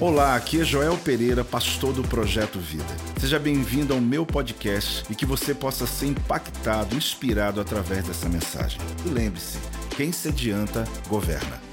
Olá, aqui é Joel Pereira, pastor do Projeto Vida. Seja bem-vindo ao meu podcast e que você possa ser impactado, inspirado através dessa mensagem. E lembre-se: quem se adianta, governa.